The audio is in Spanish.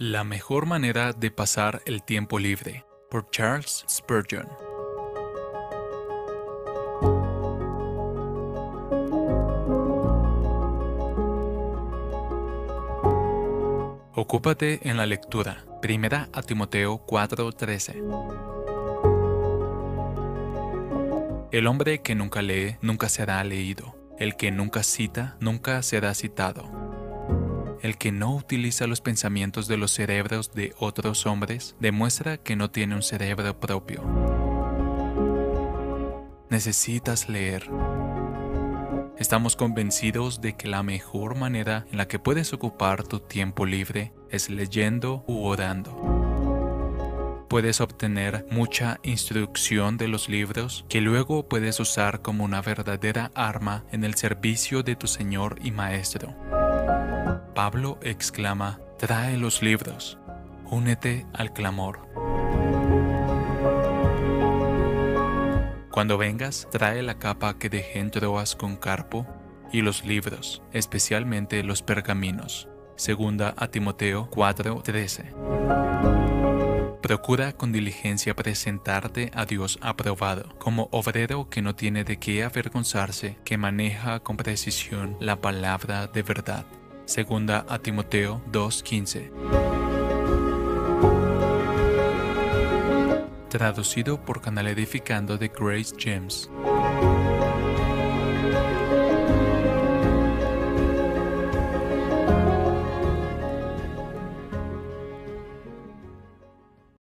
La mejor manera de pasar el tiempo libre por Charles Spurgeon. Ocúpate en la lectura. Primera a Timoteo 4:13. El hombre que nunca lee, nunca será leído. El que nunca cita, nunca será citado. El que no utiliza los pensamientos de los cerebros de otros hombres demuestra que no tiene un cerebro propio. Necesitas leer. Estamos convencidos de que la mejor manera en la que puedes ocupar tu tiempo libre es leyendo u orando. Puedes obtener mucha instrucción de los libros que luego puedes usar como una verdadera arma en el servicio de tu Señor y Maestro. Pablo exclama, trae los libros, únete al clamor. Cuando vengas, trae la capa que dejé en Troas con Carpo y los libros, especialmente los pergaminos. Segunda a Timoteo 4:13. Procura con diligencia presentarte a Dios aprobado, como obrero que no tiene de qué avergonzarse, que maneja con precisión la palabra de verdad. Segunda a Timoteo 2:15. Traducido por Canal Edificando de Grace James.